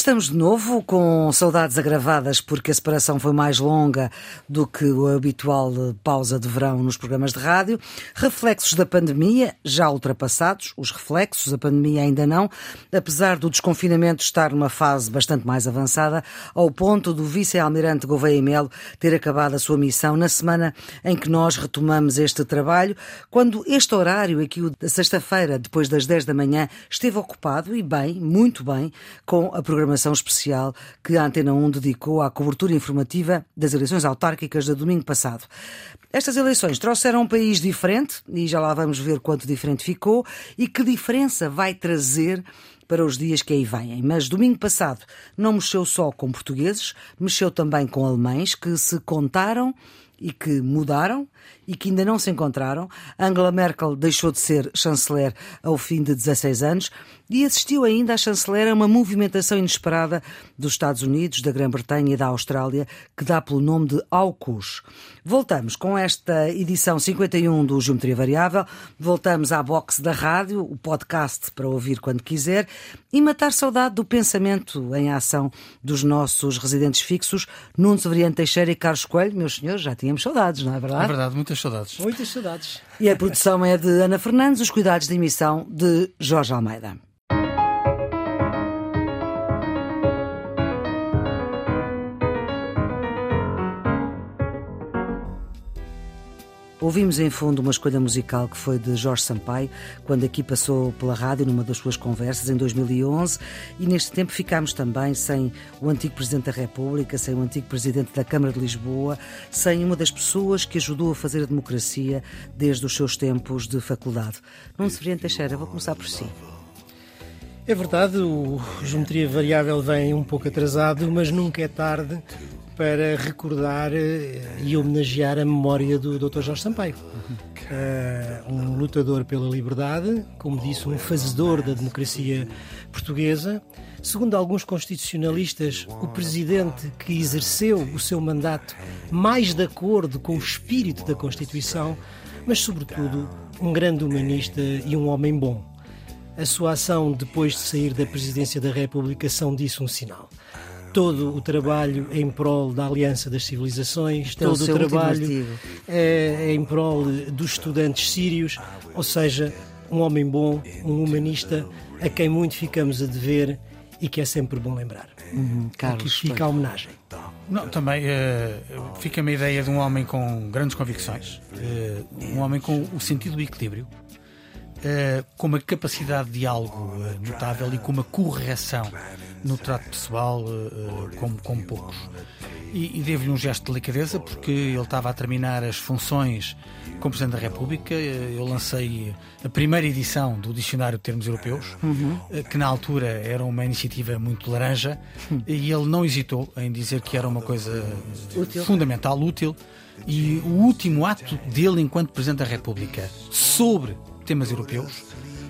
Estamos de novo, com saudades agravadas, porque a separação foi mais longa do que o habitual pausa de verão nos programas de rádio. Reflexos da pandemia, já ultrapassados, os reflexos, a pandemia ainda não, apesar do desconfinamento estar numa fase bastante mais avançada, ao ponto do vice-almirante Gouveia Melo ter acabado a sua missão na semana em que nós retomamos este trabalho, quando este horário, aqui da sexta-feira, depois das 10 da manhã, esteve ocupado, e bem, muito bem, com a programação programação especial que a Antena 1 dedicou à cobertura informativa das eleições autárquicas de domingo passado. Estas eleições trouxeram um país diferente, e já lá vamos ver quanto diferente ficou, e que diferença vai trazer para os dias que aí vêm. Mas domingo passado não mexeu só com portugueses, mexeu também com alemães que se contaram e que mudaram e que ainda não se encontraram. Angela Merkel deixou de ser chanceler ao fim de 16 anos e assistiu ainda a chanceler a uma movimentação inesperada dos Estados Unidos, da Grã-Bretanha e da Austrália, que dá pelo nome de AUKUS. Voltamos com esta edição 51 do Geometria Variável, voltamos à box da rádio, o podcast para ouvir quando quiser, e matar saudade do pensamento em ação dos nossos residentes fixos, Nuno Severiano Teixeira e Carlos Coelho. Meus senhores, já tínhamos saudades, não é verdade? É verdade, muitas saudades. Muitas saudades. E a produção é de Ana Fernandes, os cuidados de emissão de Jorge Almeida. Ouvimos em fundo uma escolha musical que foi de Jorge Sampaio, quando aqui passou pela rádio numa das suas conversas em 2011, e neste tempo ficámos também sem o antigo Presidente da República, sem o antigo Presidente da Câmara de Lisboa, sem uma das pessoas que ajudou a fazer a democracia desde os seus tempos de faculdade. Não Severiano Teixeira, vou começar por si. É verdade, o Geometria Variável vem um pouco atrasado, mas nunca é tarde para recordar eh, e homenagear a memória do Dr. Jorge Sampaio. Uh, um lutador pela liberdade, como disse, um fazedor da democracia portuguesa. Segundo alguns constitucionalistas, o presidente que exerceu o seu mandato mais de acordo com o espírito da Constituição, mas, sobretudo, um grande humanista e um homem bom. A sua ação depois de sair da presidência da República são disso um sinal todo o trabalho em prol da Aliança das Civilizações, Então, todo o trabalho é, em prol dos estudantes sírios, ou seja, um homem bom, um humanista, a quem muito ficamos a dever e que é sempre bom lembrar. Uhum, Carlos, Aqui fica a homenagem. Não, também uh, fica-me a ideia de um homem com grandes convicções, uh, um homem com o sentido do equilíbrio, uh, com uma capacidade de diálogo notável e com uma correção no trato pessoal uh, como, como poucos. E, e devo-lhe um gesto de delicadeza porque ele estava a terminar as funções como Presidente da República. Eh, eu lancei a primeira edição do Dicionário de Termos Europeus, uhum. que na altura era uma iniciativa muito laranja, uhum. e ele não hesitou em dizer que era uma coisa útil. fundamental, útil. E o último ato dele enquanto Presidente da República sobre temas europeus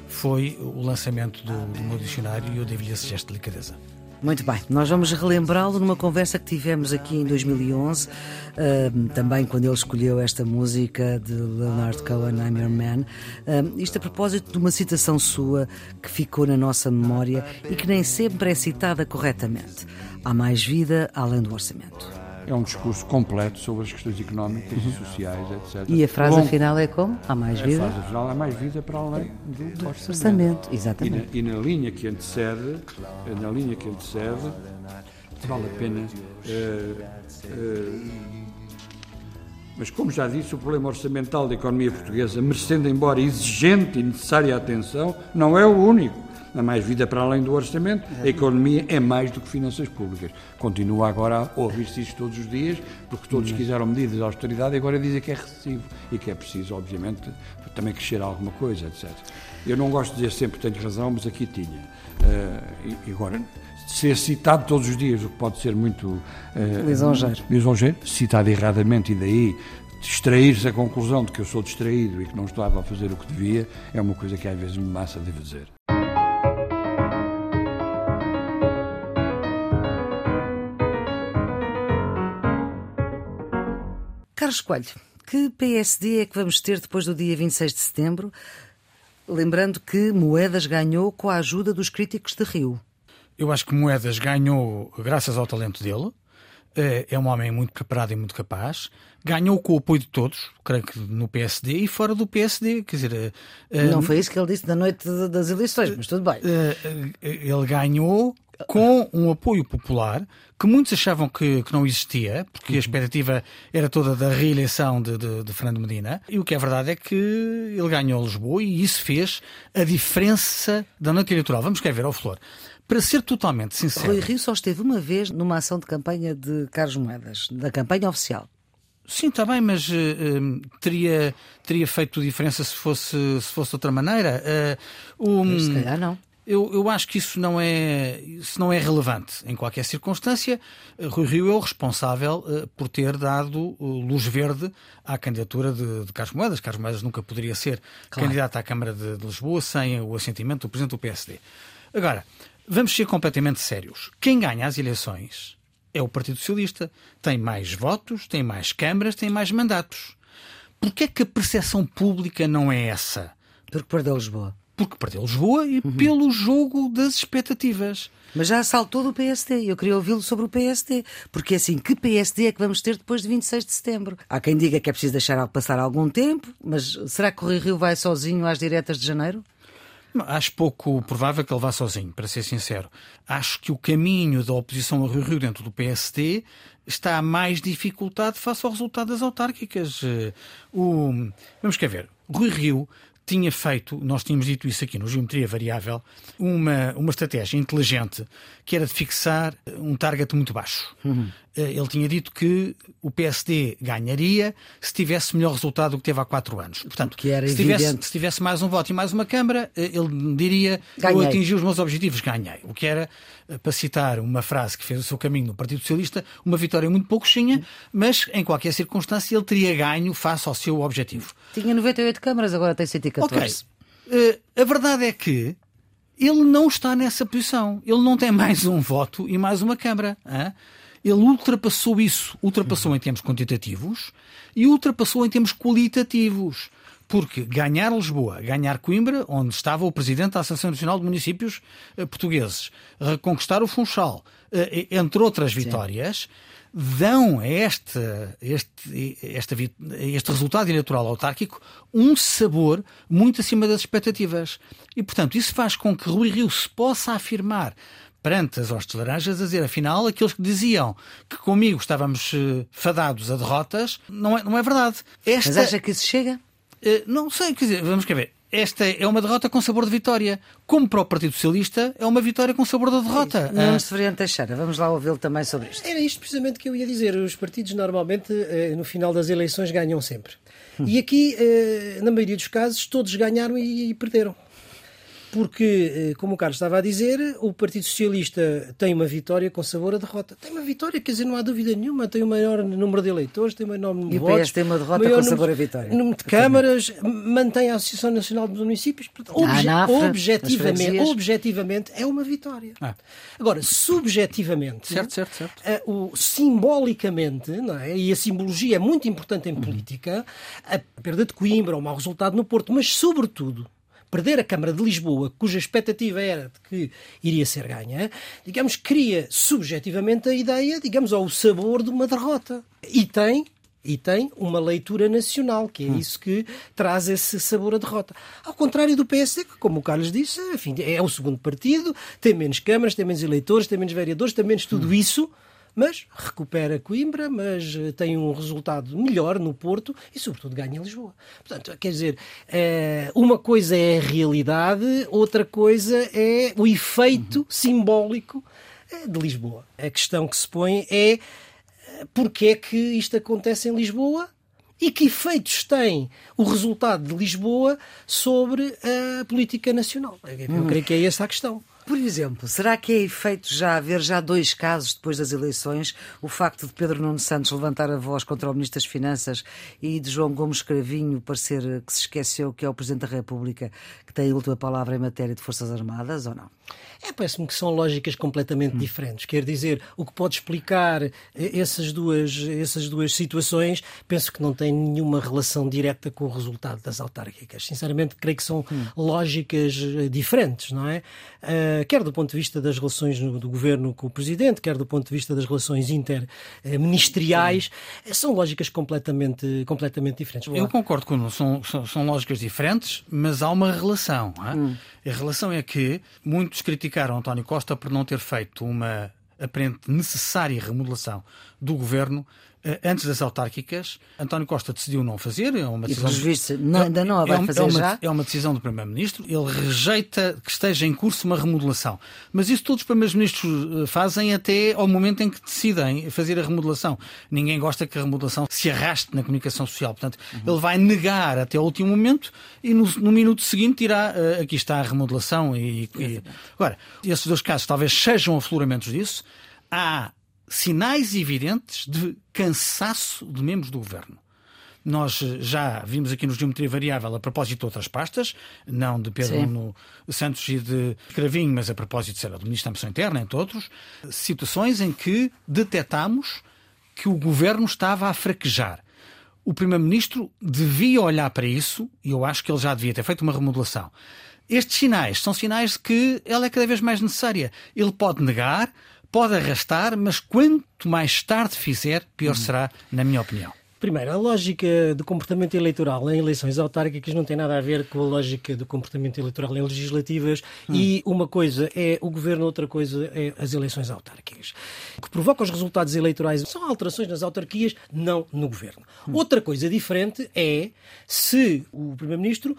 foi o lançamento do, do meu dicionário e eu devo-lhe esse gesto de delicadeza. Muito bem, nós vamos relembrá-lo numa conversa que tivemos aqui em 2011, uh, também quando ele escolheu esta música de Leonard Cohen, I'm Your Man. Uh, isto a propósito de uma citação sua que ficou na nossa memória e que nem sempre é citada corretamente. Há mais vida além do orçamento é um discurso completo sobre as questões económicas e sociais, etc. E a frase Bom, final é como? Há mais vida? A frase final há mais vida para além do, do orçamento. orçamento. Exatamente. E na, e na, linha que antecede, na linha que antecede, vale a pena. Uh, uh, mas, como já disse, o problema orçamental da economia portuguesa, merecendo embora exigente e necessária atenção, não é o único a mais vida para além do orçamento, a economia é mais do que finanças públicas. Continua agora a ouvir-se isto todos os dias, porque todos quiseram medidas de austeridade e agora dizem que é recessivo e que é preciso, obviamente, também crescer alguma coisa, etc. Eu não gosto de dizer sempre que tenho razão, mas aqui tinha. Uh, e agora, ser citado todos os dias, o que pode ser muito uh, lisonjeiro. lisonjeiro, citado erradamente e daí distrair-se a conclusão de que eu sou distraído e que não estava a fazer o que devia, é uma coisa que às vezes me massa de dizer. Carlos Coelho, que PSD é que vamos ter depois do dia 26 de setembro? Lembrando que Moedas ganhou com a ajuda dos críticos de Rio. Eu acho que Moedas ganhou graças ao talento dele. Eh, é um homem muito preparado e muito capaz. Ganhou com o apoio de todos, creio que no PSD e fora do PSD. Quer dizer, eh, não foi isso que ele disse na noite das eleições, mas tudo bem. Ele ganhou com um apoio popular que muitos achavam que, que não existia, porque a expectativa era toda da reeleição de, de, de, Fernando Medina. E o que é verdade é que ele ganhou Lisboa e isso fez a diferença da noite eleitoral. Vamos querer ver ao Flor. Para ser totalmente sincero. Rui Rio só esteve uma vez numa ação de campanha de Carlos Moedas, da campanha oficial. Sim, está bem, mas uh, uh, teria, teria feito diferença se fosse, se fosse de outra maneira. Uh, um, se calhar não. Eu, eu acho que isso não, é, isso não é relevante. Em qualquer circunstância, Rui Rio é o responsável uh, por ter dado uh, luz verde à candidatura de, de Carlos Moedas. Carlos Moedas nunca poderia ser claro. candidato à Câmara de, de Lisboa sem o assentimento do Presidente do PSD. Agora, vamos ser completamente sérios. Quem ganha as eleições é o Partido Socialista. Tem mais votos, tem mais câmaras, tem mais mandatos. Porquê é que a percepção pública não é essa? Porque perdeu Lisboa porque perdeu Lisboa e uhum. pelo jogo das expectativas. Mas já saltou do PSD. Eu queria ouvi-lo sobre o PSD. Porque assim, que PSD é que vamos ter depois de 26 de setembro? Há quem diga que é preciso deixar passar algum tempo, mas será que o Rui Rio vai sozinho às diretas de janeiro? Acho pouco provável que ele vá sozinho, para ser sincero. Acho que o caminho da oposição a Rui Rio dentro do PSD está mais dificultado face ao resultado das autárquicas. Eh, o... Vamos quer ver. Rui Rio tinha feito, nós tínhamos dito isso aqui no Geometria Variável, uma, uma estratégia inteligente que era de fixar um target muito baixo. Uhum. Eh, ele tinha dito que o PSD ganharia se tivesse melhor resultado do que teve há quatro anos. Portanto, que era se, tivesse, se tivesse mais um voto e mais uma Câmara, eh, ele diria ganhei. eu atingi os meus objetivos, ganhei. O que era, eh, para citar uma frase que fez o seu caminho no Partido Socialista, uma vitória muito pouco pouquinha, mas em qualquer circunstância ele teria ganho face ao seu objetivo. Tinha 98 câmaras, agora tem 114. Ok. Uh, a verdade é que ele não está nessa posição. Ele não tem mais um voto e mais uma Câmara. Hein? Ele ultrapassou isso, ultrapassou em termos quantitativos e ultrapassou em termos qualitativos. Porque ganhar Lisboa, ganhar Coimbra, onde estava o presidente da Associação Nacional de Municípios eh, Portugueses, reconquistar o Funchal, eh, entre outras vitórias, Sim. Dão a este, este, este, este resultado eleitoral autárquico um sabor muito acima das expectativas. E, portanto, isso faz com que Rui Rio se possa afirmar perante as hostes laranjas a dizer, afinal, aqueles que diziam que comigo estávamos uh, fadados a derrotas, não é, não é verdade. Esta... Mas acha que isso chega? Uh, não sei, quer dizer, vamos quer ver. Esta é uma derrota com sabor de vitória. Como para o Partido Socialista, é uma vitória com sabor de derrota. Não, se Teixeira, vamos lá ouvi-lo também sobre isto. Era isto precisamente que eu ia dizer. Os partidos normalmente, eh, no final das eleições, ganham sempre. E aqui, na maioria dos casos, todos ganharam e perderam porque, eh, como o Carlos estava a dizer, o Partido Socialista tem uma vitória com sabor a derrota. Tem uma vitória, quer dizer, não há dúvida nenhuma, tem o maior número de eleitores, tem o maior número de votos. E o PS tem uma derrota com sabor a vitória. Número de câmaras, mantém a Associação Nacional dos Municípios. Portanto, obje ah, objetivamente, objetivamente, é uma vitória. Ah. Agora, subjetivamente, certo, certo, certo. Uh, o, simbolicamente, não é? e a simbologia é muito importante em política, a perda de Coimbra, o mau resultado no Porto, mas, sobretudo, perder a Câmara de Lisboa, cuja expectativa era de que iria ser ganha, digamos, cria subjetivamente a ideia, digamos, ao sabor de uma derrota. E tem e tem uma leitura nacional, que é hum. isso que traz esse sabor à derrota. Ao contrário do PSD, que, como o Carlos disse, enfim, é o segundo partido, tem menos câmaras, tem menos eleitores, tem menos vereadores, tem menos tudo hum. isso, mas recupera Coimbra, mas eh, tem um resultado melhor no Porto e, sobretudo, ganha Lisboa. Portanto, quer dizer, eh, uma coisa é a realidade, outra coisa é o efeito uhum. simbólico eh, de Lisboa. A questão que se põe é porque é que isto acontece em Lisboa e que efeitos tem o resultado de Lisboa sobre a política nacional. Eu uhum. creio que é essa a questão. Por exemplo, será que é efeito já haver já dois casos depois das eleições? O facto de Pedro Nuno Santos levantar a voz contra o Ministro das Finanças e de João Gomes Cravinho parecer que se esqueceu que é o Presidente da República que tem a última palavra em matéria de Forças Armadas ou não? É, parece-me que são lógicas completamente hum. diferentes. Quer dizer, o que pode explicar eh, essas duas, essas duas situações, penso que não tem nenhuma relação direta com o resultado das autárquicas. Sinceramente, creio que são hum. lógicas eh, diferentes, não é? Uh, uh, quer do ponto de vista das relações do governo com o presidente, quer do ponto de vista das relações interministeriais, são lógicas completamente, completamente diferentes. Eu concordo com são, são, são lógicas diferentes, mas há uma relação. É? Hum. A relação é que muitos criticaram António Costa por não ter feito uma aparente necessária remodelação do governo eh, antes das autárquicas, António Costa decidiu não fazer. É uma decisão. E, vistos, não, ainda não a vai é, fazer é uma, já? É uma decisão do Primeiro-Ministro. Ele rejeita que esteja em curso uma remodelação. Mas isso todos os Primeiros-Ministros eh, fazem até ao momento em que decidem fazer a remodelação. Ninguém gosta que a remodelação se arraste na comunicação social. Portanto, uhum. ele vai negar até o último momento e no, no minuto seguinte dirá uh, aqui está a remodelação. E, e... Agora, esses dois casos talvez sejam afloramentos disso. Há sinais evidentes de cansaço de membros do governo. Nós eh, já vimos aqui no Geometria Variável a propósito de outras pastas, não de Pedro no Santos e de Cravinho, mas a propósito será do Ministro da Ambição Interna, entre outros, situações em que detectamos que o governo estava a fraquejar. O Primeiro-Ministro devia olhar para isso, e eu acho que ele já devia ter feito uma remodelação. Estes sinais são sinais de que ela é cada vez mais necessária. Ele pode negar, pode arrastar, mas quanto mais tarde fizer, pior uhum. será, na minha opinião. Primeiro, a lógica do comportamento eleitoral em eleições autárquicas não tem nada a ver com a lógica do comportamento eleitoral em legislativas hum. e uma coisa é o governo, outra coisa é as eleições autárquicas. O que provoca os resultados eleitorais são alterações nas autarquias, não no governo. Hum. Outra coisa diferente é se o Primeiro-Ministro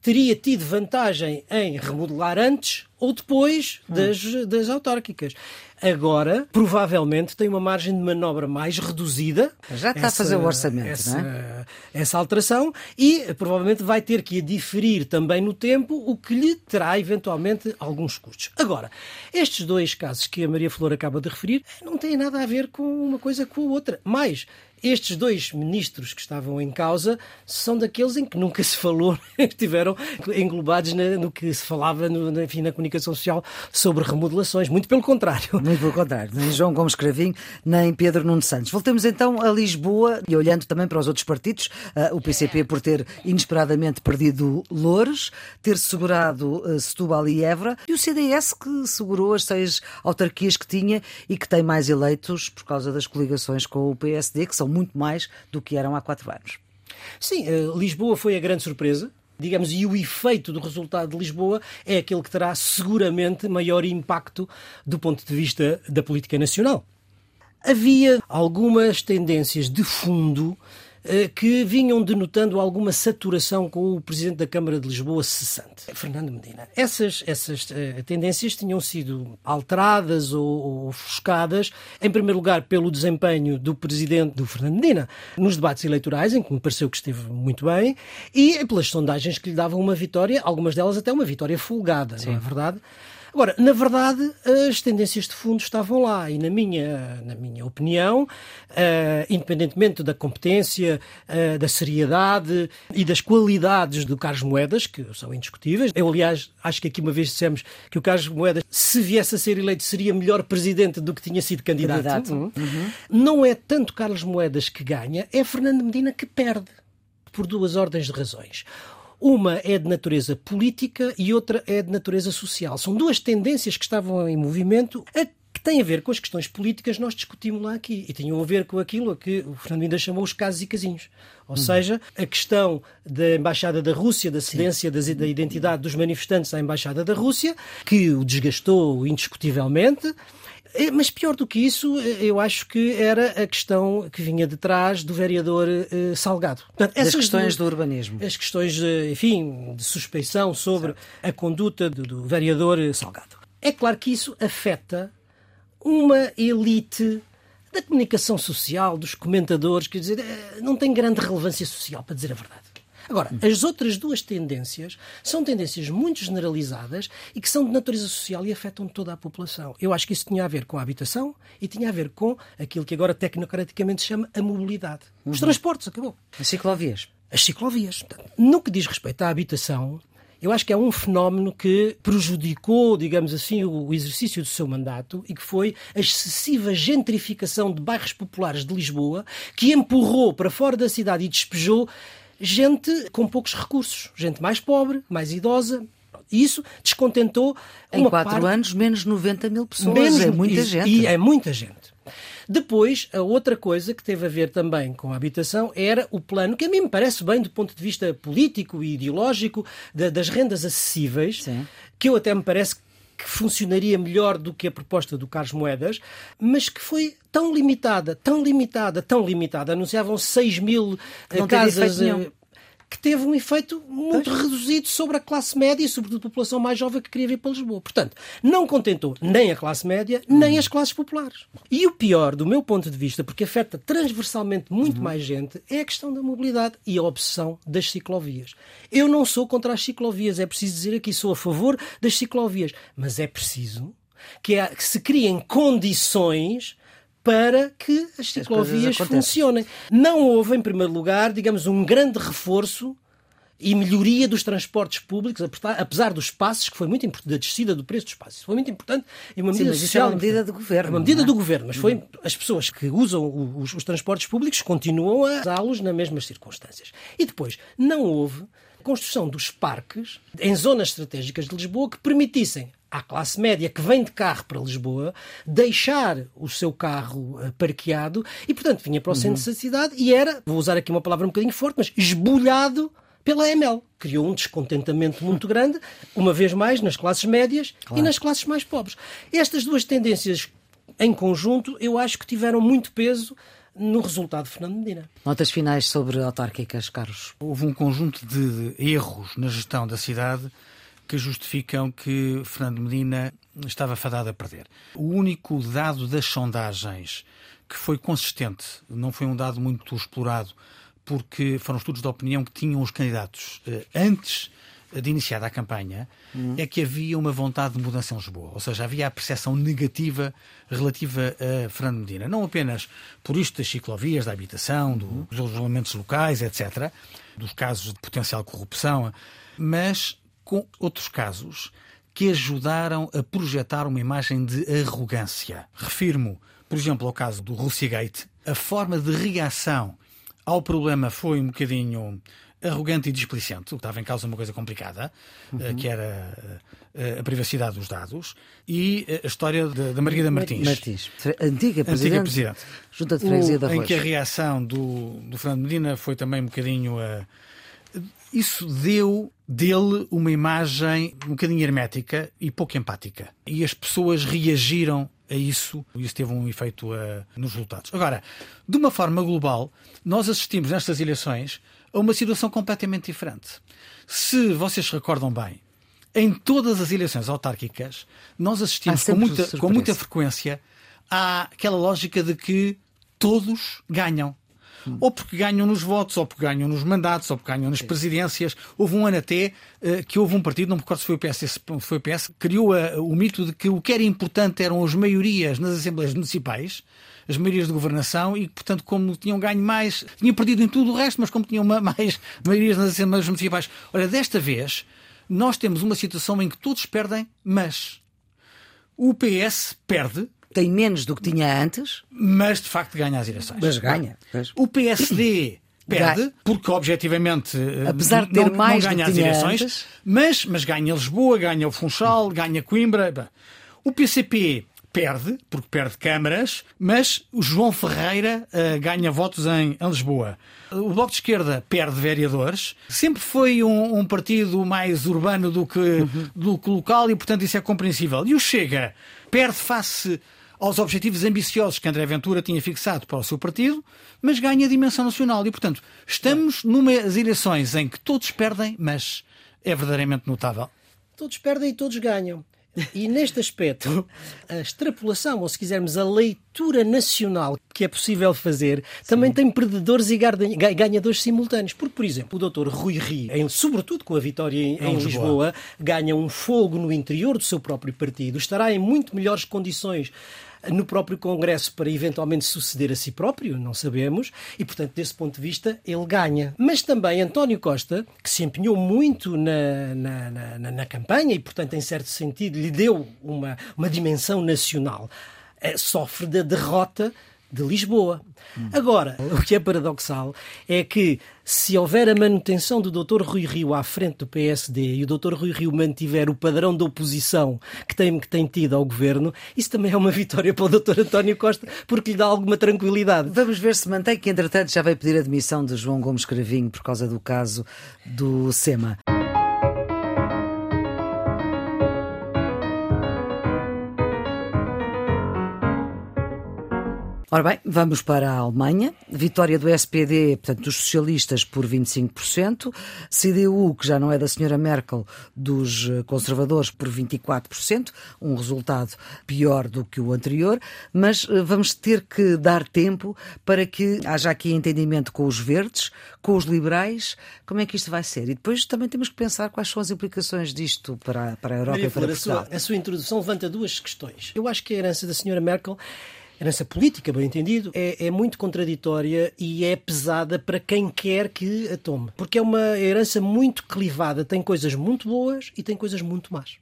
teria tido vantagem em remodelar antes ou depois hum. das, das autárquicas. Agora, provavelmente, tem uma margem de manobra mais reduzida. Já está essa, a fazer o orçamento, essa, não é? Essa alteração e provavelmente vai ter que a diferir também no tempo, o que lhe terá eventualmente alguns custos. Agora, estes dois casos que a Maria Flor acaba de referir não têm nada a ver com uma coisa com a outra. Mais, estes dois ministros que estavam em causa são daqueles em que nunca se falou, estiveram englobados na, no que se falava no, enfim, na comunicação social sobre remodelações. Muito pelo contrário. Muito pelo contrário. Nem João Gomes Cravinho, nem Pedro Nuno Santos. Voltemos então a Lisboa e olhando também para os outros partidos, uh, o PCP por ter inesperadamente perdido Loures, ter segurado uh, Setúbal e Évora, e o CDS que segurou as seis autarquias que tinha e que tem mais eleitos por causa das coligações com o PSD, que são muito mais do que eram há quatro anos. Sim, eh, Lisboa foi a grande surpresa digamos, e o efeito do resultado de Lisboa é aquele que terá seguramente maior impacto do ponto de vista da política nacional. Havia algumas tendências de fundo que vinham denotando alguma saturação com o Presidente da Câmara de Lisboa cessante, Fernando Medina. Essas, essas uh, tendências tinham sido alteradas ou, ou ofuscadas, em primeiro lugar, pelo desempenho do Presidente do Fernando Medina nos debates eleitorais, em que me pareceu que esteve muito bem, e pelas sondagens que lhe davam uma vitória, algumas delas até uma vitória folgada, Sim. não é verdade? Agora, na verdade, as tendências de fundo estavam lá e, na minha, na minha opinião, uh, independentemente da competência, uh, da seriedade e das qualidades do Carlos Moedas, que são indiscutíveis, eu, aliás, acho que aqui uma vez dissemos que o Carlos Moedas, se viesse a ser eleito, seria melhor presidente do que tinha sido candidato. candidato. Uhum. uhum. Não é tanto Carlos Moedas que ganha, é Fernando Medina que perde, por duas ordens de razões. Uma é de natureza política e outra é de natureza social. São duas tendências que estavam em movimento a que têm a ver com as questões políticas nós discutimos lá aqui e tinham a ver com aquilo a que o Fernando ainda chamou os casos e casinhos. Ou uhum. seja, a questão da Embaixada da Rússia, da cedência das, da identidade dos manifestantes à Embaixada da Rússia, que o desgastou indiscutivelmente, mas pior do que isso, eu acho que era a questão que vinha de trás do vereador uh, Salgado. Portanto, essas As questões do, do, urbanismo. As questões, de, enfim, de suspeição sobre certo. a conduta do, do vereador Salgado. É claro que isso afeta uma elite da comunicação social, dos comentadores, quer dizer, eh, não tem grande relevância social, para dizer a verdade. Agora, as outras duas tendências são tendências muito generalizadas e que são de natureza social e afetam toda a população. Eu acho que isso tinha a ver com a habitação e tinha a ver com aquilo que agora tecnocraticamente se chama a mobilidade. Os uhum. transportes, acabou. As ciclovias. As ciclovias. No que diz respeito à habitação, eu acho que é um fenómeno que prejudicou, digamos assim, o exercício do seu mandato e que foi a excessiva gentrificação de bairros populares de Lisboa, que empurrou para fora da cidade e despejou gente com poucos recursos, gente mais pobre, mais idosa. E isso descontentou em quatro parte... anos, menos 90 mil pessoas. Menos... É muita e, gente. E é muita gente. Depois, a outra coisa que teve a ver também com a habitação era o plano, que a mim me parece bem do ponto de vista político e ideológico, das rendas acessíveis, Sim. que eu até me parece que funcionaria melhor do que a proposta do Carlos Moedas, mas que foi tão limitada, tão limitada, tão limitada. Anunciavam 6 mil não casas que teve um efeito muito pois. reduzido sobre a classe média e sobretudo a população mais jovem que queria vir para Lisboa. Portanto, não contentou nem a classe média, nem as classes populares. E o pior, do meu ponto de vista, porque afeta transversalmente muito uhum. mais gente, é a questão da mobilidade e a obsessão das ciclovias. Eu não sou contra as ciclovias, é preciso dizer aqui, sou a favor das ciclovias, mas é preciso que, que se criem condições para que as ciclovias as funcionem. Não houve, em primeiro lugar, digamos, um grande reforço e melhoria dos transportes públicos, apesar dos passos, que foi muito importante, da descida do preço dos passos. Foi muito importante e uma medida Sim, social. é uma medida do governo. É uma medida é? do governo, mas foi as pessoas que usam os, os transportes públicos continuam a usá-los nas mesmas circunstâncias. E depois, não houve construção dos parques em zonas estratégicas de Lisboa que permitissem à classe média que vem de carro para Lisboa deixar o seu carro uh, parqueado e, portanto, vinha para o centro uhum. da cidade e era, vou usar aqui uma palavra um bocadinho forte, mas esbulhado pela ML. Criou um descontentamento muito grande, uma vez mais, nas classes médias claro. e nas classes mais pobres. Estas duas tendências em conjunto, eu acho que tiveram muito peso no resultado de Fernando Medina. Notas finais sobre autárquicas, Carlos? Houve um conjunto de erros na gestão da cidade que justificam que Fernando Medina estava fadado a perder. O único dado das sondagens que foi consistente, não foi um dado muito explorado, porque foram estudos de opinião que tinham os candidatos eh, antes de iniciada a campanha, uhum. é que havia uma vontade de mudança em Lisboa. Ou seja, havia a percepção negativa relativa a Fernando Medina. Não apenas por isto das ciclovias, da habitação, do, dos elementos locais, etc., dos casos de potencial corrupção, mas com outros casos que ajudaram a projetar uma imagem de arrogância. Refirmo, por exemplo, ao caso do Russiagate. A forma de reação ao problema foi um bocadinho arrogante e displicente, o que estava em causa uma coisa complicada, eh, uhum. que era eh, a privacidade dos dados, e a história da Margarida Martins. Martins, antiga presidente, antiga presidente. Junta de Freguesia da Em que a reação do, do Fernando Medina foi também um bocadinho... Uh, isso deu dele uma imagem um bocadinho hermética e pouco empática. E as pessoas reagiram a isso e isso teve um efeito nos resultados. Agora, de uma forma global, nós assistimos nestas eleições a uma situação completamente diferente. Se vocês se recordam bem, em todas as eleições autárquicas, nós assistimos com muita, com muita frequência àquela lógica de que todos ganham. Ou porque ganham nos votos, ou porque ganham nos mandatos, ou porque ganham nas presidências. Houve um ano até uh, que houve um partido, não me recordo se foi o PS, foi o PS, criou uh, o mito de que o que era importante eram as maiorias nas assembleias municipais, as maiorias de governação, e portanto, como tinham ganho mais, tinham perdido em tudo o resto, mas como tinham mais maiorias nas assembleias municipais. Olha, desta vez, nós temos uma situação em que todos perdem, mas o PS perde tem menos do que tinha antes. Mas de facto ganha as eleições. Mas ganha. O PSD perde, porque objetivamente eh, apesar de ter não, mais não ganha as eleições, antes. mas, mas ganha Lisboa, ganha o Funchal, ganha Coimbra. O PCP perde, porque perde câmaras, mas o João Ferreira uh, ganha votos em, em, Lisboa. O Bloco de Esquerda perde vereadores. Sempre foi um, um partido mais urbano do que, uhum. do que local e, portanto, isso é compreensível. E o Chega perde face aos objetivos ambiciosos que André Ventura tinha fixado para o seu partido, mas ganha a dimensão nacional. E, portanto, estamos numas eleições em que todos perdem, mas é verdadeiramente notável. Todos perdem e todos ganham. E neste aspecto, a extrapolação, ou se quisermos, a leitura nacional que é possível fazer, também Sim. tem perdedores e ganhadores simultâneos. Porque, por exemplo, o doutor Rui Rio, sobretudo com a vitória em, em Lisboa. Lisboa, ganha um fogo no interior do seu próprio partido, estará em muito melhores condições no próprio Congresso para eventualmente suceder a si próprio, não sabemos, e portanto, desse ponto de vista, ele ganha. Mas também António Costa, que se empenhou muito na, na, na, na campanha e, portanto, em certo sentido, lhe deu uma, uma dimensão nacional, eh, sofre da derrota de Lisboa. Agora, o que é paradoxal é que se houver a manutenção do Dr. Rui Rio à frente do PSD e o Dr. Rui Rio mantiver o padrão de oposição que tem, que tem tido ao governo, isso também é uma vitória para o Dr. António Costa, porque lhe dá alguma tranquilidade. Vamos ver se mantém, que entretanto já vai pedir a demissão de João Gomes Cravinho por causa do caso do SEMA. Ora bem, vamos para a Alemanha. Vitória do SPD, portanto, dos socialistas por 25%. CDU, que já não é da senhora Merkel, dos eh, conservadores por 24%. Um resultado pior do que o anterior. Mas eh, vamos ter que dar tempo para que haja aqui entendimento com os verdes, com os liberais. Como é que isto vai ser? E depois também temos que pensar quais são as implicações disto para, para a Europa Maria e para Flor, a Portugal. sua, a sua introdução levanta duas questões. Eu acho que a herança da senhora Merkel herança política, bem entendido, é, é, muito contraditória e é pesada para quem quer que a tome. Porque é uma herança muito clivada, tem coisas muito boas e tem coisas muito más.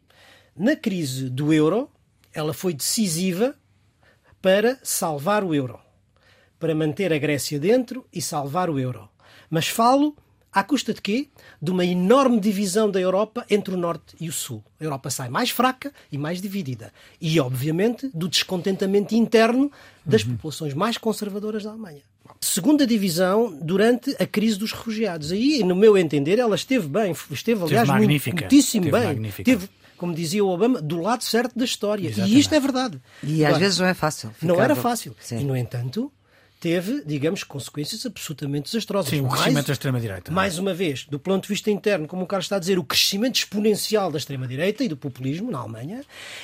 Na crise do euro, ela foi decisiva para salvar o euro, para manter a Grécia dentro e salvar o euro. Mas falo à custa de quê? De uma enorme divisão da Europa entre o Norte e o Sul. A Europa sai mais fraca e mais dividida. E, obviamente, do descontentamento interno das uhum. populações mais conservadoras da Alemanha. Segunda divisão durante a crise dos refugiados. Aí, no meu entender, ela esteve bem. Esteve, aliás, magnífica. muitíssimo Esteve bem. Magnífica. Teve como dizia o Obama, do lado certo da história. Exatamente. E isto é verdade. E às vezes não é fácil. Não era fácil. Sim. E, no entanto, teve, digamos, consequências absolutamente desastrosas. Sim, o Mais- crescimento da extrema-direita. mais uma vez, do ponto de vista interno, como o Carlos está a dizer, o crescimento exponencial da extrema-direita e do populismo na Alemanha,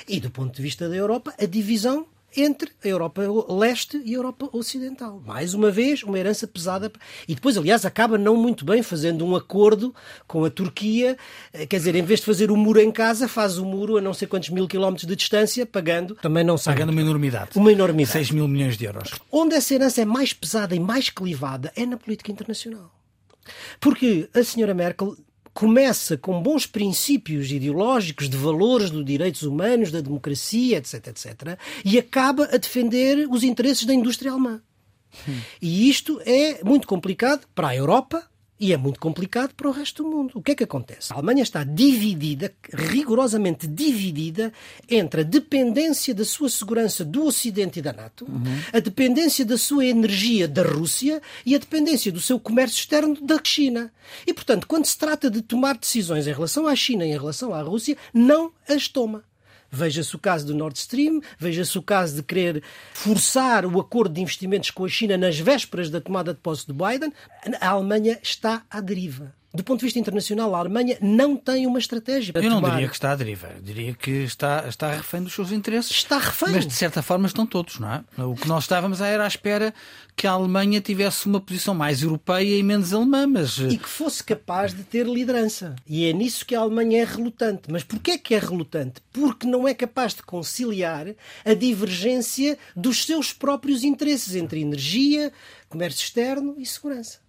e do ponto de vista da Europa, a divisão entre a Europa leste e a Europa ocidental. Mais uma vez, uma herança pesada. E depois, aliás, acaba não muito bem fazendo um acordo com a Turquia. Eh, Quer dizer, em vez de fazer o muro em casa, faz o muro a não sei quantos mil quilómetros de distância, pagando. Também não sabe. Pagando uma enormidade. Uma enormidade. 6 mil milhões de euros. Onde essa herança é mais pesada e mais clivada é na política internacional. Porque a senhora Merkel começa com bons princípios ideológicos de valores dos direitos humanos, da democracia, etc, etc, e acaba a defender os interesses da indústria alemã. E isto é muito complicado para a Europa e é muito complicado para o resto do mundo. O que é que acontece? A Alemanha está dividida, rigorosamente dividida, entre a dependência da sua segurança do Ocidente e da NATO, a dependência da sua energia da Rússia e a dependência do seu comércio externo da China. E, portanto, quando se trata de tomar decisões em relação à China e em relação à Rússia, não as toma. Veja-se o caso do Nord Stream, veja-se o caso de querer forçar o acordo de investimentos com a China nas vésperas da tomada de posse de Biden. A Alemanha está à deriva. Do ponto de vista internacional, a Alemanha não tem uma estratégia para Eu não tomar. diria que está à deriva. Eu diria que está, está refém dos seus interesses. Está refém. Mas de certa forma estão todos, não é? O que nós estávamos era à espera que a Alemanha tivesse uma posição mais europeia e menos alemã, mas eh, e que fosse capaz de ter liderança. E é nisso que a Alemanha é relutante. Mas porquê que é relutante? Porque não é capaz de conciliar a divergência dos seus próprios interesses entre energia, comércio externo e segurança.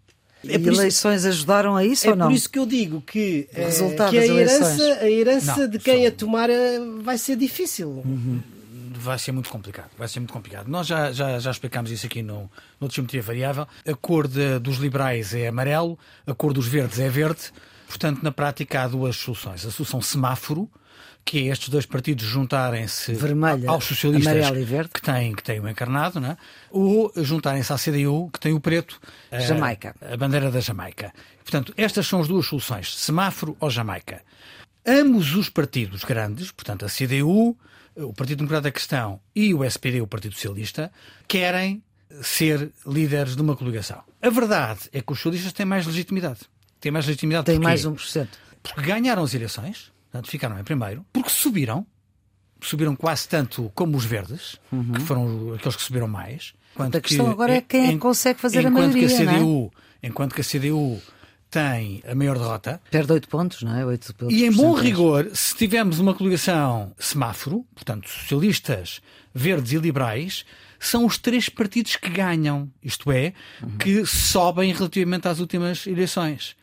E É isso- eleições ajudaram a isso É ou não? por isso que eu digo que, eh, resultado que a herança, a herança Não, de quem só- a tomar eh, vai ser difícil. vai ser muito complicado. Vai ser muito complicado. Nós já, já, já explicámos isso aqui no, no Geometria Variável. A cor de- dos liberais é amarelo, a cor dos verdes é verde. Portanto, na prática, há duas soluções. A solução semáforo, que é estes dois partidos juntarem-se aos socialistas que têm, que têm o encarnado, não é? ou juntarem-se à CDU, que tem o preto, a- Jamaica. a bandeira da Jamaica. Portanto, estas são as duas soluções, semáforo ou Jamaica. Ambos os partidos grandes, portanto a CDU, o Partido Democrata Cristão e o SPD, o Partido Socialista, querem ser líderes de uma coligação. A verdade é que os socialistas têm mais legitimidade. Têm mais legitimidade Tem mais 1%. Porque ganharam as eleições, portanto ficaram em primeiro, porque subiram, subiram quase tanto como os verdes, que foram aqueles que subiram mais. enquanto A questão que- agora é quem é en- consegue fazer a maioria, que a não é? CDU, Enquanto que a CDU tem a maior derrota, Perde 8 pontos, não é? 8 pontos e em bom rigor, se tivermos uma coligação semáforo, portanto, socialistas, verdes e liberais, são os três partidos que ganham, isto é, que sobem relativamente às últimas eleições.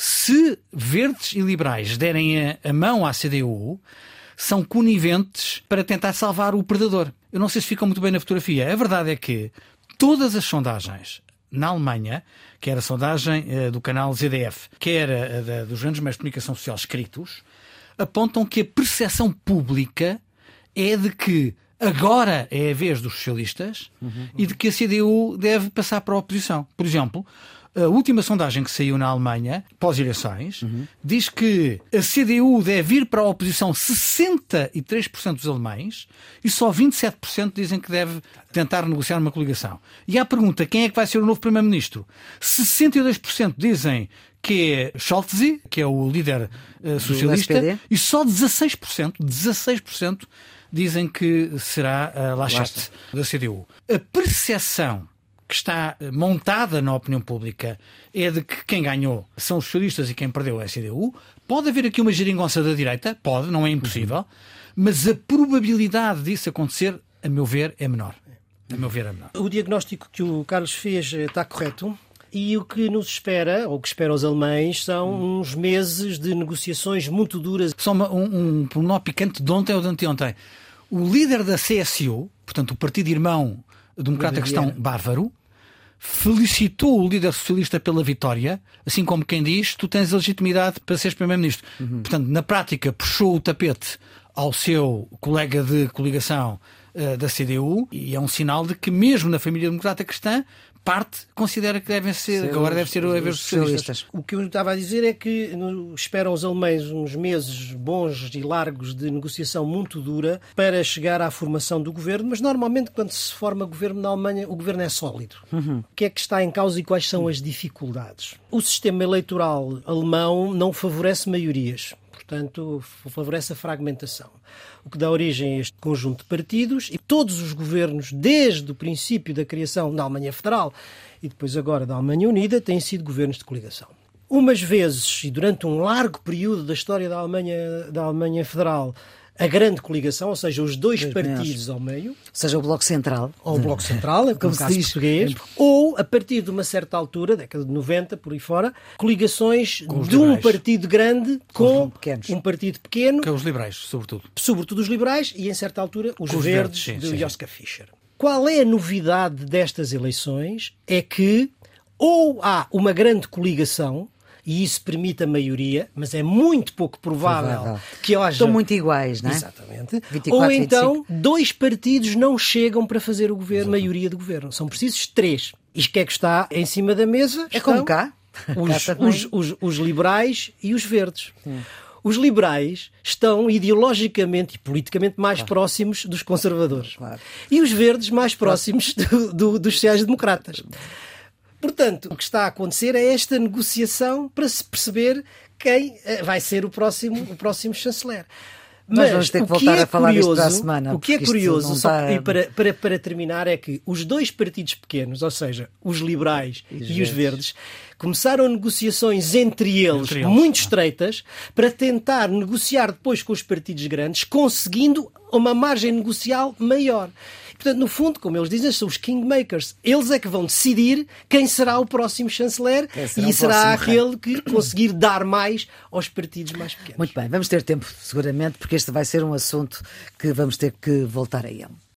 Se verdes e liberais derem a, a mão à CDU, são coniventes para tentar salvar o predador. Eu não sei se ficam muito bem na fotografia. A verdade é que todas as sondagens na Alemanha, quer a sondagem uh, do canal ZDF, quer a, a, dos grandes meios de comunicação social escritos, apontam que a percepção pública é de que agora é a vez dos socialistas uhum. e de que a CDU deve passar para a oposição. Por exemplo, a última sondagem que saiu na Alemanha, pós-eleições, uhum. diz que a CDU deve ir para a oposição 63% dos alemães e só 27% dizem que deve tentar negociar uma coligação. E à pergunta quem é que vai ser o novo Primeiro-Ministro, 62% dizem que é Scholz, que é o líder uh, socialista, e só 16%, 16% dizem que será a Laschet da CDU. A percepção que está montada na opinião pública é de que quem ganhou são os socialistas e quem perdeu é a CDU. Pode haver aqui uma geringonça da direita, pode, não é impossível, mas a probabilidade disso acontecer, a meu ver, é menor. A meu ver, é menor. O diagnóstico que o Carlos fez eh, está correto. E o que nos espera, ou que espera os alemães, são hum. uns meses de negociações muito duras. Só uma, um, um, um picante de ontem ou de anteontem. O líder da CSU, portanto, o partido irmão democrata cristão bávaro, felicitou o líder socialista pela vitória, assim como quem diz: tu tens a legitimidade para seres primeiro-ministro. Uhum. Portanto, na prática, puxou o tapete ao seu colega de coligação uh, da CDU e é um sinal de que, mesmo na família democrata cristã, parte considera que devem ser, ser agora deve ser o haver socialistas. O que eu estava a dizer é que esperam os alemães uns meses bons e largos de negociação muito dura para chegar à formação do governo, mas normalmente quando se forma governo na Alemanha, o governo é sólido. Uhum. O que é que está em causa e quais são as dificuldades? O sistema eleitoral alemão não favorece maiorias portanto, favorece a fragmentação. O que dá origem a este conjunto de partidos e todos os governos, desde o princípio da criação da Alemanha Federal e depois agora da Alemanha Unida, têm sido governos de coligação. Umas vezes, e durante um largo período da história da Alemanha, da Alemanha Federal, a grande coligação, ou seja, os dois, partidos ao meio. Ou seja, o Bloco Central. Ou o Bloco Central, como se diz português. Ou, a partir de uma certa altura, década de 90, por aí fora, coligações de um partido grande com, com um partido pequeno. Que é os liberais, sobretudo. Sobretudo os liberais e, em certa altura, os, os verdes, verdes sim, de Joschka Fischer. Qual é a novidade destas eleições? É que ou há uma grande coligação e isso permite a maioria, mas é muito pouco provável, provável. que haja. Estão muito iguais, não é? Exatamente. 24, Ou então, 25. dois partidos não chegam para fazer o governo, Exato. maioria do governo. São precisos três. E o que é que está em cima da mesa? É como cá. Os, os, os, os, liberais e os verdes. Sim. Os liberais estão ideologicamente e politicamente mais claro. próximos dos conservadores. Claro. E os verdes mais próximos do, do, dos sociais-democratas. Portanto, o que está a acontecer é esta negociação para se perceber quem eh, vai ser o próximo, o próximo chanceler. Mas vamos ter que voltar que é a falar curioso, para a semana. O que é curioso, só, e para, para, para terminar, é que os dois partidos pequenos, ou seja, os liberais e, e os verdes, começaram negociações entre eles, entre eles muito estreitas para tentar negociar depois com os partidos grandes, conseguindo uma margem negocial maior. Portanto, no fundo, como eles dizem, são os kingmakers. Eles é que vão decidir quem será o próximo chanceler será e será aquele rei. que conseguir dar mais aos partidos mais pequenos. Muito bem, vamos ter tempo, seguramente, porque este vai ser um assunto que vamos ter que voltar a ele.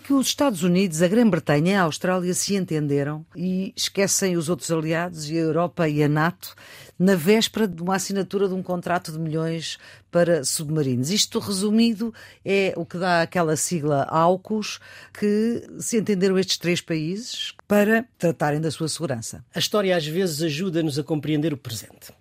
Que os Estados Unidos, a Grã-Bretanha e a Austrália se entenderam e esquecem os outros aliados e a Europa e a NATO na véspera de uma assinatura de um contrato de milhões para submarinos. Isto resumido é o que dá aquela sigla AUKUS que se entenderam estes três países para tratarem da sua segurança. A história às vezes ajuda-nos a compreender o presente.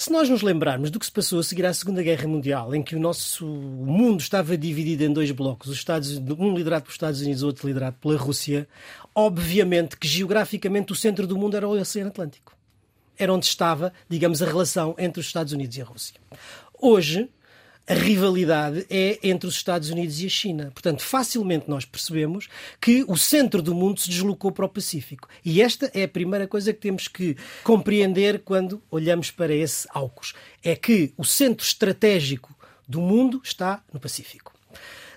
Se nós nos lembrarmos do que se passou a seguir à Segunda Guerra Mundial, em que o nosso mundo estava dividido em dois blocos, os Estados, um liderado pelos Estados Unidos, outro liderado pela Rússia, obviamente que geograficamente o centro do mundo era o Oceano Atlântico. Era onde estava, digamos, a relação entre os Estados Unidos e a Rússia. Hoje, a rivalidade é entre os Estados Unidos e a China. Portanto, facilmente nós percebemos que o centro do mundo se deslocou para o Pacífico. E esta é a primeira coisa que temos que compreender quando olhamos para esse AUKUS. É que o centro estratégico do mundo está no Pacífico.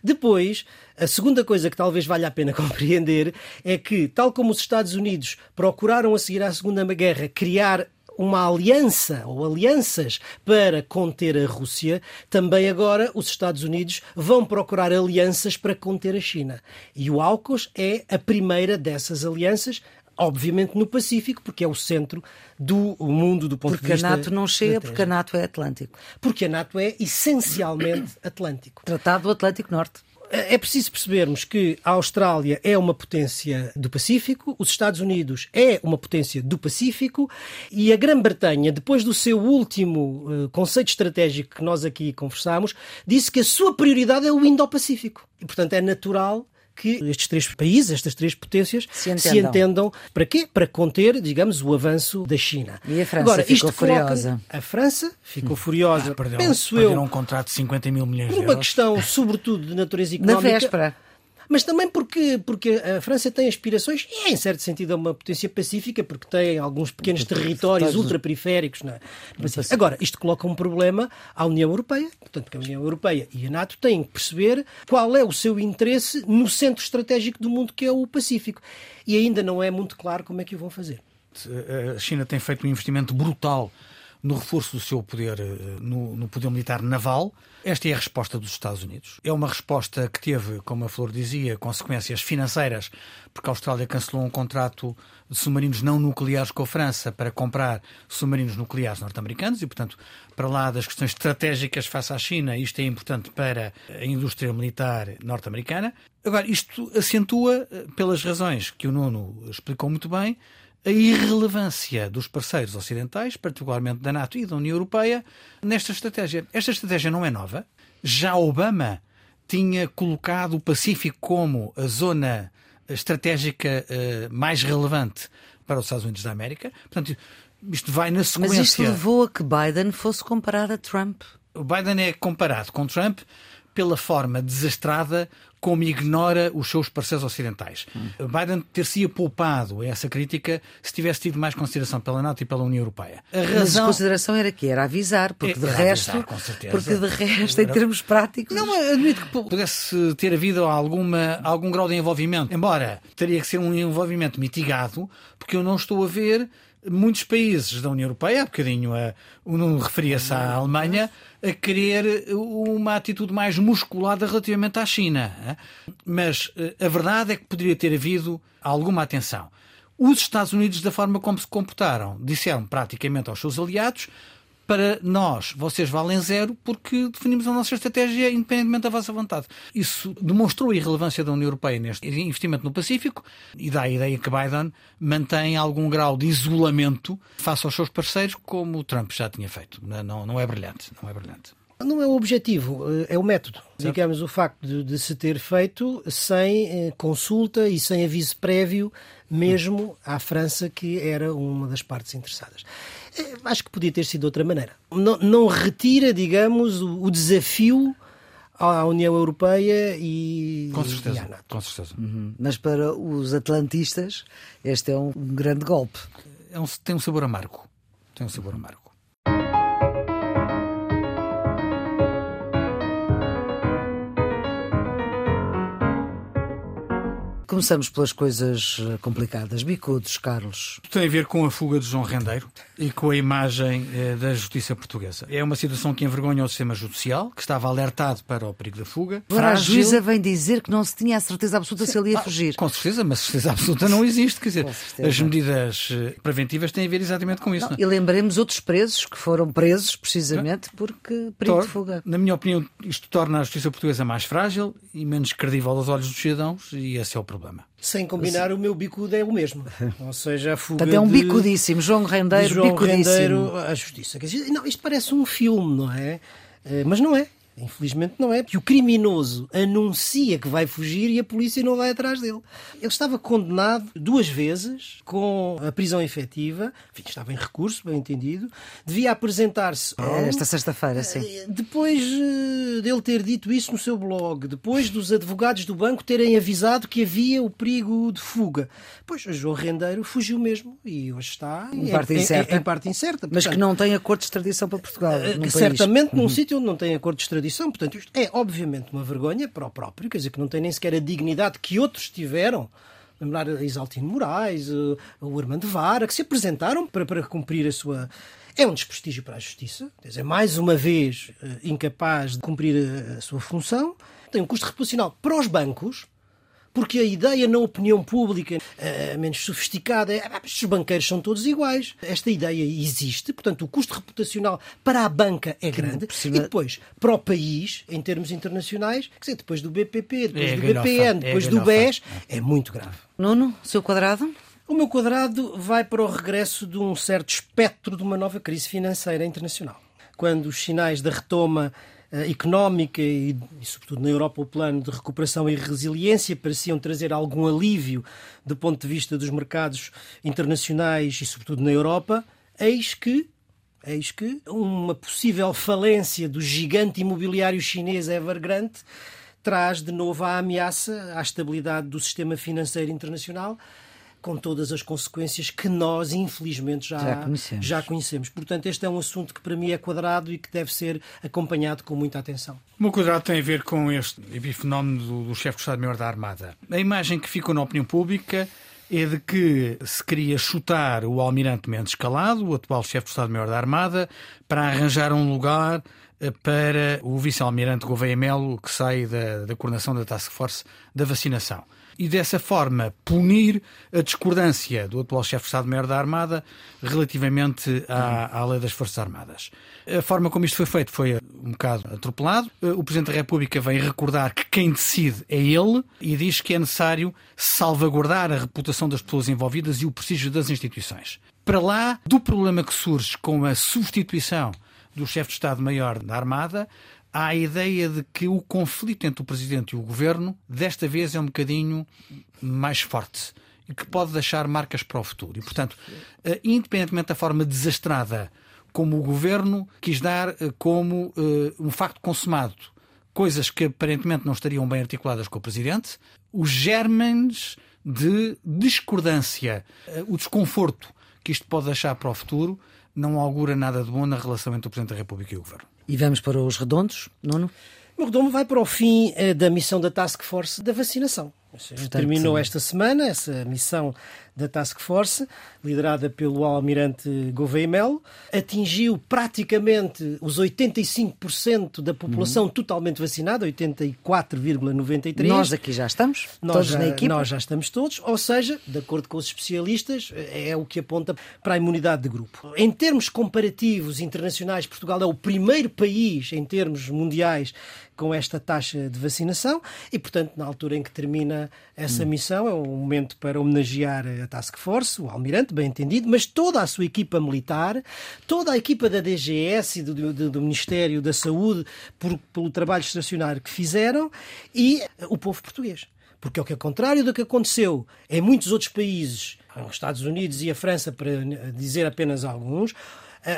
Depois, a segunda coisa que talvez valha a pena compreender é que, tal como os Estados Unidos procuraram a seguir à Segunda Guerra criar uma aliança ou alianças para conter a Rússia, também agora os Estados Unidos vão procurar alianças para conter a China. E o AUKUS é a primeira dessas alianças, obviamente no Pacífico, porque é o centro do mundo do ponto porque de vista. Porque a NATO não chega, porque a NATO é Atlântico. Porque a NATO é essencialmente Atlântico. Tratado do Atlântico Norte. É preciso percebermos que a Austrália é uma potência do Pacífico, os Estados Unidos é uma potência do Pacífico e a Grã-Bretanha, depois do seu último uh, conceito estratégico que nós aqui conversámos, disse que a sua prioridade é o Indo-Pacífico. E, portanto, é natural que estes três países, estas três potências, se entendam. se entendam. Para quê? Para conter, digamos, o avanço da China. E a França Agora, ficou isto furiosa. a França ficou furiosa. Ah, perdeu, penso eu. um contrato de 50 mil milhões de euros. Uma questão, sobretudo, de natureza económica. Na véspera mas também porque, porque a França tem aspirações, e é, em certo sentido é uma potência pacífica, porque tem alguns pequenos territórios ultraperiféricos. Na, Agora, isto coloca um problema à União Europeia, portanto, que a União Europeia e a NATO têm que perceber qual é o seu interesse no centro estratégico do mundo, que é o Pacífico. E ainda não é muito claro como é que o vão fazer. A China tem feito um investimento brutal no reforço do seu poder eh, no, no, poder militar naval. Esta é a resposta dos Estados Unidos. É uma resposta que teve, como a Flor dizia, consequências financeiras, porque a Austrália cancelou um contrato de submarinos não nucleares com a França para comprar submarinos nucleares norte-americanos e, portanto, para lá das questões estratégicas face à China, isto é importante para a indústria militar norte-americana. Agora, isto acentua, eh, pelas razões que o Nuno explicou muito bem, a irrelevância dos parceiros ocidentais, particularmente da NATO e da União Europeia, nesta estratégia. Esta estratégia não é nova. Já Obama tinha colocado o Pacífico como a zona estratégica uh, mais relevante para os Estados Unidos da América. Portanto, isto vai na sequência. Mas isto levou a que Biden fosse comparado a Trump. O Biden é comparado com Trump pela forma desastrada como ignora os seus parceiros ocidentais. Hum. Biden ter-se poupado a essa crítica se tivesse tido mais consideração pela NATO e pela União Europeia. A razão... Mas a consideração era que era avisar, porque de resto, avisar, porque de resto, em termos práticos, não admito que pudesse ter havido alguma algum grau de envolvimento, embora teria que ser um envolvimento mitigado, porque eu não estou a ver muitos países da União Europeia, há bocadinho a, o Nuno referia-se à Alemanha, a querer uma atitude mais musculada relativamente à China. Mas eh, a verdade é que poderia ter havido alguma atenção. Os Estados Unidos, da forma como se comportaram, disseram praticamente aos seus aliados: para nós, vocês valem zero porque definimos a nossa estratégia independentemente da vossa vontade. Isso demonstrou a irrelevância da União Europeia neste investimento no Pacífico e dá a ideia que Biden mantém algum grau de isolamento face aos seus parceiros, como o Trump já tinha feito. Não, não é brilhante, não é brilhante. Não é o objetivo, é o método. Certo. Digamos, o facto de, de, se ter feito sem eh, consulta e sem aviso prévio, mesmo à França, que era uma das partes interessadas. Eh, acho que podia ter sido de outra maneira. Não, não retira, digamos, o, o, desafio à União Europeia e, com certeza, e à NATO. Com certeza. Uhum. Mas para os atlantistas, este é um, um grande golpe. É um, tem um sabor amargo. Tem um sabor amargo. Começamos pelas coisas eh, complicadas. Bicudos, Carlos. Tem a ver com a fuga de João Rendeiro e com a imagem eh, da justiça portuguesa. É uma situação que envergonha o sistema judicial, que estava alertado para o perigo da fuga. Agora a juíza vem dizer que não se tinha a certeza absoluta Sim. se ele ia ah, fugir. Com certeza, mas certeza absoluta não existe. Quer dizer, as medidas eh, preventivas têm a ver exatamente com isso. Não, não? E lembremos outros presos que foram presos precisamente porque perigo Tor de fuga. Na minha opinião, isto torna a justiça portuguesa mais frágil e menos credível aos olhos dos cidadãos e esse é o problema problema. Sem combinar, o meu bicudo é o mesmo. Ou seja, a fuga. Portanto, é um de, bicudíssimo. João Rendeiro, João bicudíssimo. Rendeiro à justiça. Não, isto parece um filme, não é? Eh, mas não é. Infelizmente não é, porque o criminoso anuncia que vai fugir e a polícia não vai atrás dele. Ele estava condenado duas vezes com a prisão efetiva, enfim, estava em recurso, bem entendido, devia apresentar-se. É, esta sexta-feira, sim. Eh, depois eh, dele ter dito isso no seu blog, depois dos advogados do banco terem avisado que havia o perigo de fuga. Pois João Rendeiro fugiu mesmo e hoje está em, em parte incerta. Em, em parte incerta Mas que não tem acordo de extradição para Portugal. Eh, certamente num uhum. sítio onde não tem acordo de extradição Portanto, isto é obviamente uma vergonha para o próprio, quer dizer, que não tem nem sequer a dignidade que outros tiveram. Lembrar a Isaltino Moraes, o Armando Vara, que se apresentaram para, para cumprir a sua é um desprestígio para a justiça, é mais uma vez incapaz de cumprir a sua função, tem um custo reputacional para os bancos, porque a ideia na opinião pública uh, menos sofisticada é ah, os banqueiros são todos iguais. Esta ideia existe, portanto, o custo reputacional para a banca é grande e depois para o país, em termos internacionais, quer dizer, depois do BPP, depois é do BPN, depois é do BES, é muito grave. Nuno, seu quadrado? O meu quadrado vai para o regresso de um certo espectro de uma nova crise financeira internacional. Quando os sinais da retoma económica e, e, sobretudo na Europa, o plano de recuperação e resiliência pareciam trazer algum alívio do ponto de vista dos mercados internacionais e, sobretudo, na Europa, eis que eis que uma possível falência do gigante imobiliário chinês Evergrande traz de novo a ameaça à estabilidade do sistema financeiro internacional com todas as consequências que nós, infelizmente, já, já conhecemos. já, conhecemos. Portanto, este é um assunto que para mim é quadrado e que deve ser acompanhado com muita atenção. O meu quadrado tem a ver com este epifenómeno do, do chefe de Estado-Maior da Armada. A imagem que ficou na opinião pública é de que se queria chutar o almirante Mendes Calado, o atual chefe de Estado-Maior da Armada, para arranjar um lugar eh, para o vice-almirante Gouveia Melo, que sai da, da coordenação da Task Force da vacinação e dessa forma punir a discordância do atual chefe de Estado-Maior da Armada relativamente à, à lei das Forças Armadas. A forma como isto foi feito foi um bocado atropelado. O Presidente da República vem recordar que quem decide é ele e diz que é necessário salvaguardar a reputação das pessoas envolvidas e o prestígio das instituições. Para lá do problema que surge com a substituição do chefe de Estado-Maior da Armada, há a ideia de que o conflito entre o Presidente e o Governo, desta vez, é um bocadinho mais forte e que pode deixar marcas para o futuro. E, portanto, eh, independentemente da forma desastrada como o Governo quis dar eh, como uh, um facto consumado, coisas que aparentemente não estariam bem articuladas com o Presidente, os germes de discordância, o desconforto que isto pode deixar para o futuro, não augura nada de bom na relação entre o Presidente da República e o Governo. E vamos para os redondos, Nuno? O redondo vai para o fim eh, da missão da Task Force da vacinação. Portanto, terminou esta semana essa missão da Task Force, liderada pelo almirante Gouveia Melo, atingiu praticamente os 85% da população uhum. totalmente vacinada, 84,93%. Nós aqui já estamos, nós todos já, na equipa. Nós já estamos todos, ou seja, de acordo com os especialistas, é o que aponta para a imunidade de grupo. Em termos comparativos internacionais, Portugal é o primeiro país, em termos mundiais, com esta taxa de vacinação e, portanto, na altura em que termina essa hum. missão, é um momento para homenagear a Task Force, o Almirante, bem entendido, mas toda a sua equipa militar, toda a equipa da DGS e do, do, do Ministério da Saúde por, pelo trabalho extraordinário que fizeram e o povo português. Porque, ao que é contrário do que aconteceu em muitos outros países, os Estados Unidos e a França, para dizer apenas alguns, eh,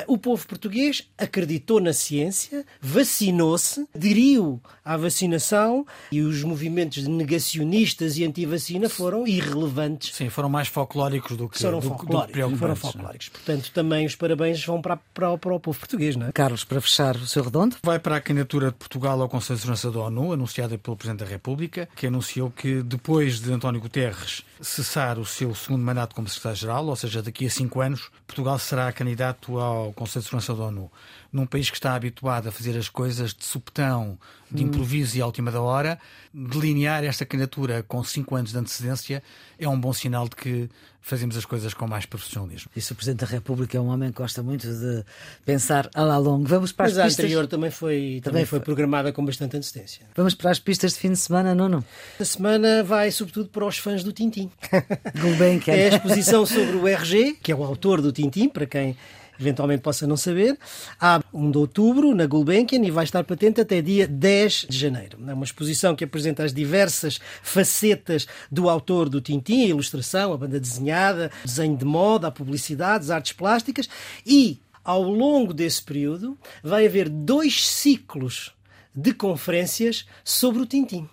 o povo português acreditou na ciência, vacinou-se, aderiu à vacinação e os movimentos negacionistas e anti-vacina foram irrelevantes. Sim, foram mais folclóricos do que, foram do, folclóricos, do foram folclóricos. Portanto, também os parabéns vão para, para, para, o povo português, não é? Carlos, para fechar o seu redondo. Vai para a candidatura de Portugal ao Conselho de Segurança da ONU, anunciada pelo Presidente da República, que anunciou que depois de António Guterres cessar o seu segundo mandato como Secretário-Geral, ou seja, daqui a cinco anos, Portugal será candidato ao ao Conselho de Segurança da ONU, num país que está habituado a fazer as coisas de supetão, de hum. improviso e à última da hora, delinear esta candidatura com cinco anos de antecedência é um bom sinal de que fazemos as coisas com mais profissionalismo. E se o Presidente da República é um homem que gosta muito de pensar a lá longo. Vamos para as Mas pistas. a anterior também foi, também, foi programada com bastante antecedência. Vamos para as pistas de fim de semana, Nuno? A semana vai sobretudo para os fãs do Tintim. Gulbenkian. É a exposição sobre o RG, que é o autor do Tintim, para quem eventualmente possa não saber, há 1 de outubro na Gulbenkian e vai estar patente até dia 10 de janeiro. É uma exposição que apresenta as diversas facetas do autor do Tintim, a ilustração, a banda desenhada, o desenho de moda, a publicidade, as artes plásticas e ao longo desse período vai haver dois ciclos de conferências sobre o Tintim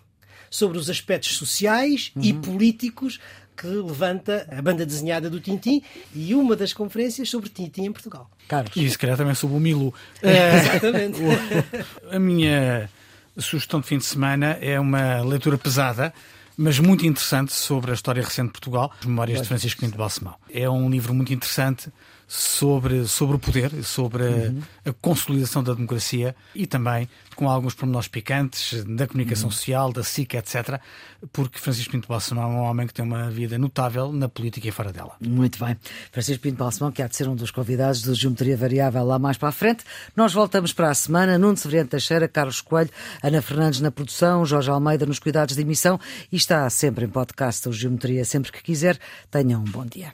sobre os aspectos sociais uhum. e políticos que levanta a banda desenhada do Tintim e uma das conferências sobre Tintim em Portugal. Carlos. E se calhar também sobre o Milu. É, exatamente. a minha sugestão de fim de semana é uma leitura pesada mas muito interessante sobre a história recente de Portugal, as Memórias de Francisco Pinto Balsemão. É um livro muito interessante sobre, sobre o poder, sobre uhum. a, a, consolidação da democracia e também com alguns pormenores picantes da comunicação uhum. social, da SIC, etc. Porque Francisco Pinto Balsemão é um homem que tem uma vida notável na política e fora dela. Muito bem. Francisco Pinto Balsemão, que há de ser um dos convidados do Geometria Variável lá mais para a frente. Nós voltamos para a semana. Nuno Severiano Teixeira, Carlos Coelho, Ana Fernandes na produção, Jorge Almeida nos cuidados de emissão e está sempre em podcast o Geometria sempre que quiser. Tenham um bom dia.